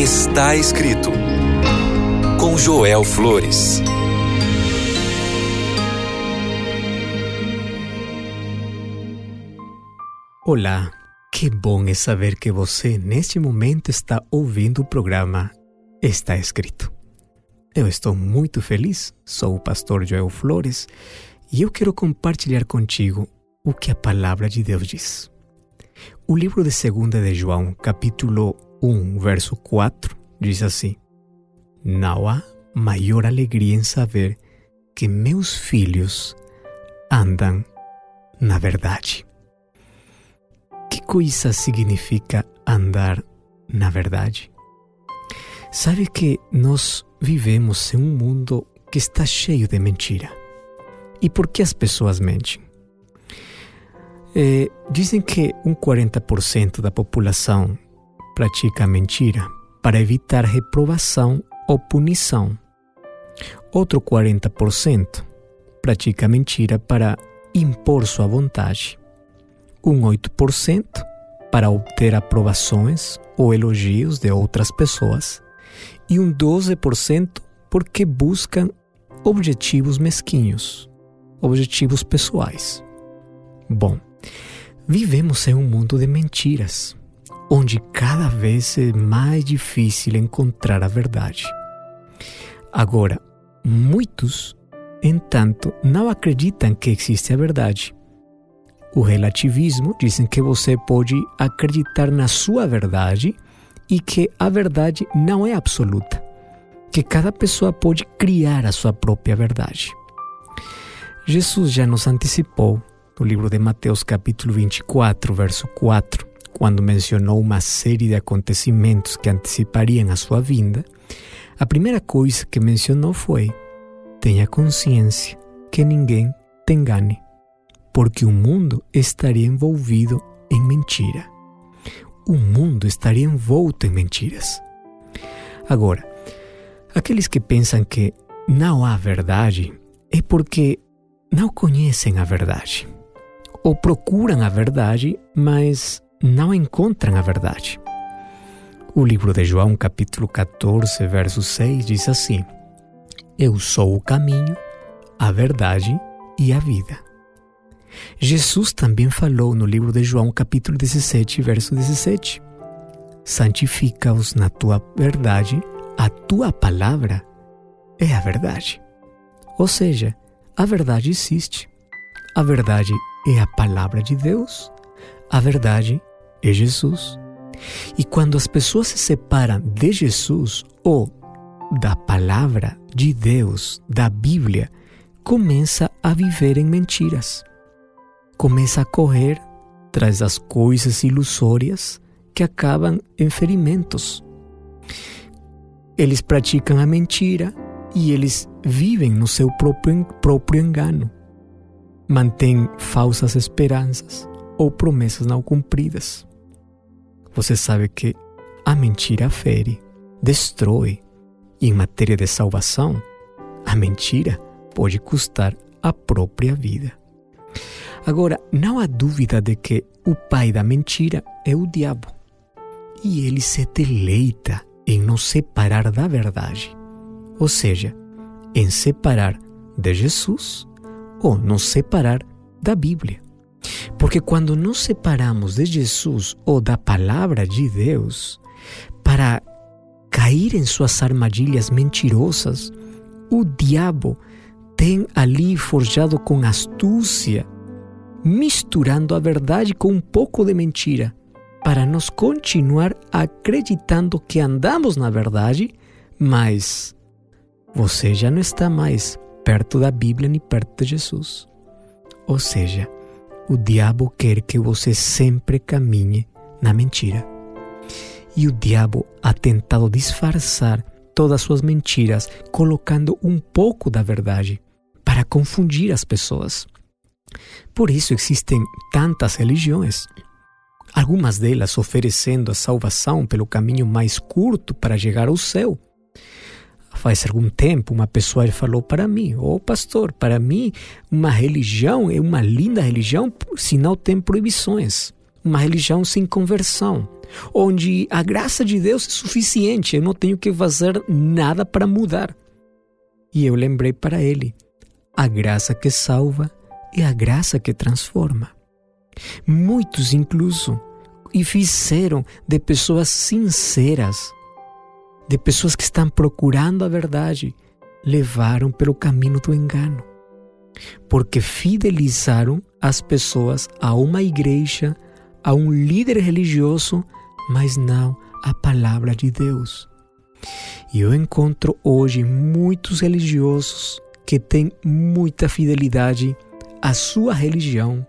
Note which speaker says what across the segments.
Speaker 1: Está escrito com Joel Flores.
Speaker 2: Olá, que bom é saber que você neste momento está ouvindo o programa Está Escrito. Eu estou muito feliz, sou o pastor Joel Flores e eu quero compartilhar contigo o que a palavra de Deus diz. O livro de 2 de João, capítulo 1, verso 4, diz assim: Não há maior alegria em saber que meus filhos andam na verdade. Que coisa significa andar na verdade? Sabe que nós vivemos em um mundo que está cheio de mentira. E por que as pessoas mentem? É, dizem que um 40% da população pratica mentira para evitar reprovação ou punição. Outro 40% pratica mentira para impor sua vontade. Um 8% para obter aprovações ou elogios de outras pessoas. E um 12% porque buscam objetivos mesquinhos, objetivos pessoais. Bom, vivemos em um mundo de mentiras onde cada vez é mais difícil encontrar a verdade. Agora, muitos, entanto, não acreditam que existe a verdade. O relativismo dizem que você pode acreditar na sua verdade e que a verdade não é absoluta, que cada pessoa pode criar a sua própria verdade. Jesus já nos antecipou no livro de Mateus, capítulo 24, verso 4, quando mencionou uma série de acontecimentos que antecipariam a sua vinda, a primeira coisa que mencionou foi: tenha consciência que ninguém te engane, porque o mundo estaria envolvido em mentira. O mundo estaria envolto em mentiras. Agora, aqueles que pensam que não há verdade é porque não conhecem a verdade ou procuram a verdade, mas não encontram a verdade. O livro de João, capítulo 14, verso 6, diz assim: Eu sou o caminho, a verdade e a vida. Jesus também falou no livro de João, capítulo 17, verso 17: Santifica-os na tua verdade, a tua palavra é a verdade. Ou seja, a verdade existe. A verdade é a palavra de Deus. A verdade é Jesus. E quando as pessoas se separam de Jesus ou da palavra de Deus, da Bíblia, começa a viver em mentiras. Começa a correr tras das coisas ilusórias que acabam em ferimentos. Eles praticam a mentira e eles vivem no seu próprio, próprio engano. Mantêm falsas esperanças ou promessas não cumpridas. Você sabe que a mentira fere, destrói, e em matéria de salvação, a mentira pode custar a própria vida. Agora, não há dúvida de que o pai da mentira é o diabo. E ele se deleita em nos separar da verdade, ou seja, em separar de Jesus ou nos separar da Bíblia. Porque quando nos separamos de Jesus ou da palavra de Deus para cair em suas armadilhas mentirosas, o diabo tem ali forjado com astúcia, misturando a verdade com um pouco de mentira, para nos continuar acreditando que andamos na verdade, mas você já não está mais perto da Bíblia nem perto de Jesus. Ou seja, o diabo quer que você sempre caminhe na mentira. E o diabo ha tentado disfarçar todas as suas mentiras, colocando um pouco da verdade para confundir as pessoas. Por isso existem tantas religiões, algumas delas oferecendo a salvação pelo caminho mais curto para chegar ao céu faz algum tempo, uma pessoa falou para mim: Ô oh, pastor, para mim, uma religião é uma linda religião, sinal tem proibições. Uma religião sem conversão. onde a graça de Deus é suficiente, eu não tenho que fazer nada para mudar. E eu lembrei para ele: a graça que salva é a graça que transforma. Muitos, incluso, e fizeram de pessoas sinceras, de pessoas que estão procurando a verdade, levaram pelo caminho do engano, porque fidelizaram as pessoas a uma igreja, a um líder religioso, mas não a palavra de Deus. E eu encontro hoje muitos religiosos que têm muita fidelidade à sua religião,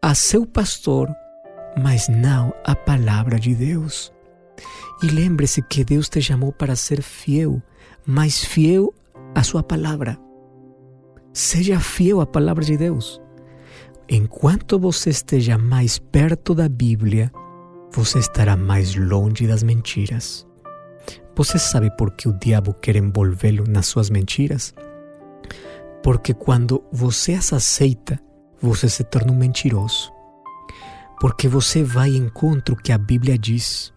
Speaker 2: a seu pastor, mas não à palavra de Deus. E lembre-se que Deus te chamou para ser fiel, mas fiel à sua palavra. Seja fiel à palavra de Deus. Enquanto você esteja mais perto da Bíblia, você estará mais longe das mentiras. Você sabe por que o diabo quer envolvê-lo nas suas mentiras? Porque quando você as aceita, você se torna um mentiroso. Porque você vai em encontro que a Bíblia diz.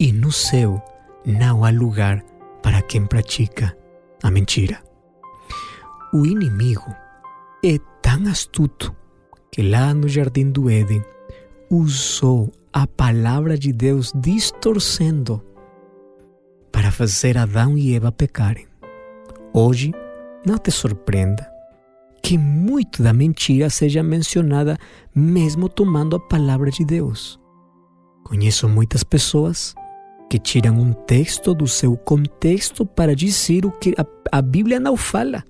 Speaker 2: E no céu não há lugar para quem pratica a mentira. O inimigo é tão astuto que lá no jardim do Éden usou a palavra de Deus distorcendo para fazer Adão e Eva pecarem. Hoje, não te surpreenda que muito da mentira seja mencionada mesmo tomando a palavra de Deus. Conheço muitas pessoas que tiram um texto do seu contexto para dizer o que a, Bíblia não fala,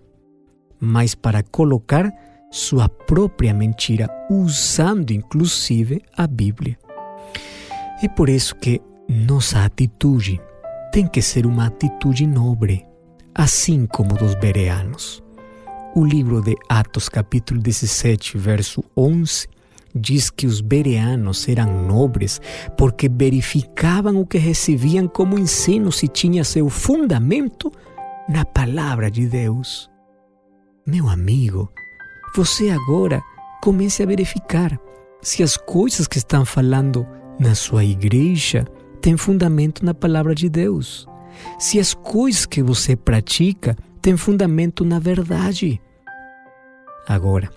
Speaker 2: mas para colocar sua própria mentira, usando inclusive a Bíblia. É por isso que nossa atitude tem que ser uma atitude nobre, assim como dos bereanos. O livro de Atos, capítulo 17, verso 11, diz que os bereanos eram nobres porque verificavam o que recebiam como ensino se tinha seu fundamento na palavra de Deus. Meu amigo, você agora comece a verificar se as coisas que estão falando na sua igreja têm fundamento na palavra de Deus. Se as coisas que você pratica têm fundamento na verdade. Agora,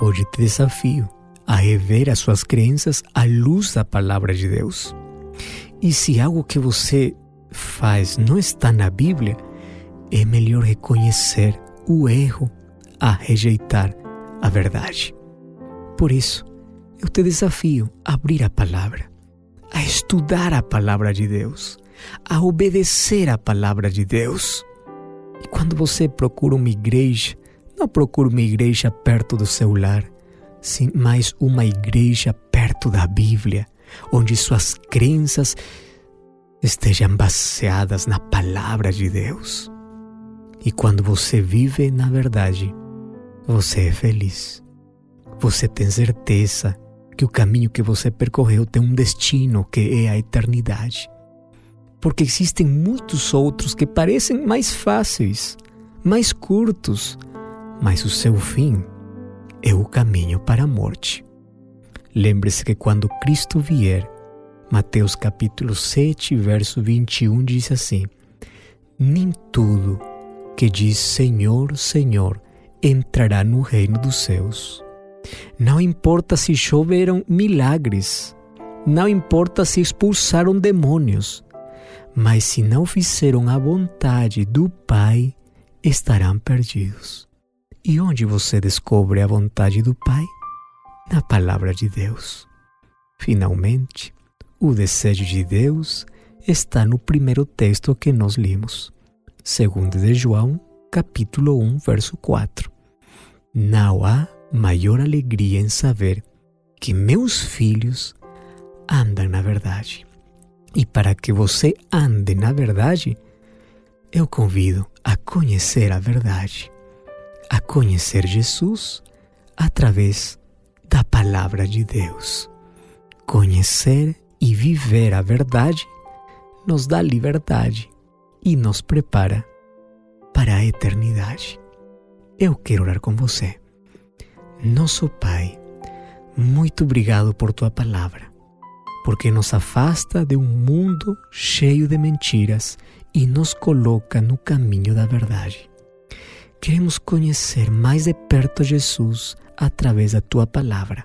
Speaker 2: hoje te desafio a rever as suas crenças à luz da palavra de Deus. E se algo que você faz não está na Bíblia, é melhor reconhecer o erro a rejeitar a verdade. Por isso, eu te desafio a abrir a palavra, a estudar a palavra de Deus, a obedecer a palavra de Deus. E quando você procura uma igreja, não procure uma igreja perto do seu lar, sim, mas uma igreja perto da Bíblia, onde suas crenças estejam baseadas na palavra de Deus. E quando você vive na verdade, você é feliz. Você tem certeza que o caminho que você percorreu tem um destino que é a eternidade. Porque existem muitos outros que parecem mais fáceis, mais curtos, mas o seu fim é o caminho para a morte. Lembre-se que quando Cristo vier, Mateus capítulo 7, verso 21 diz assim: Nem tudo que diz Senhor, Senhor entrará no reino dos céus. Não importa se choveram milagres, não importa se expulsaram demônios, mas se não fizeram a vontade do Pai, estarão perdidos. E onde você descobre a vontade do Pai? Na palavra de Deus. Finalmente, o desejo de Deus está no primeiro texto que nós limos, segundo de João, capítulo 1, verso 4. Não há maior alegria em saber que meus filhos andam na verdade. E para que você ande na verdade, eu convido a conhecer a verdade a conhecer Jesus através da palavra de Deus. Conhecer e viver a verdade nos dá liberdade e nos prepara para a eternidade. Eu quero orar com você. Nosso Pai, muito obrigado por tua palavra, porque nos afasta de um mundo cheio de mentiras e nos coloca no caminho da verdade. Queremos conhecer mais de perto Jesus através da tua palavra.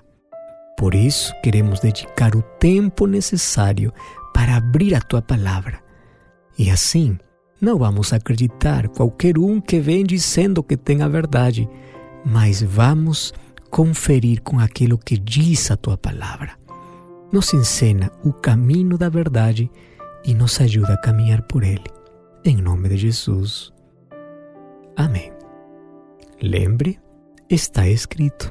Speaker 2: Por isso, queremos dedicar o tempo necessário para abrir a tua palavra. E assim, não vamos acreditar qualquer um que vem dizendo que tem a verdade, mas vamos conferir com aquilo que diz a tua palavra. Nos ensina o caminho da verdade e nos ajuda a caminhar por ele. Em nome de Jesus. Amém. Lembre, está escrito: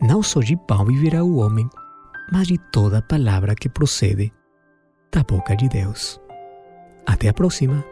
Speaker 2: Não só de pão viverá o homem, mas de toda palavra que procede da boca de Deus. Até a próxima!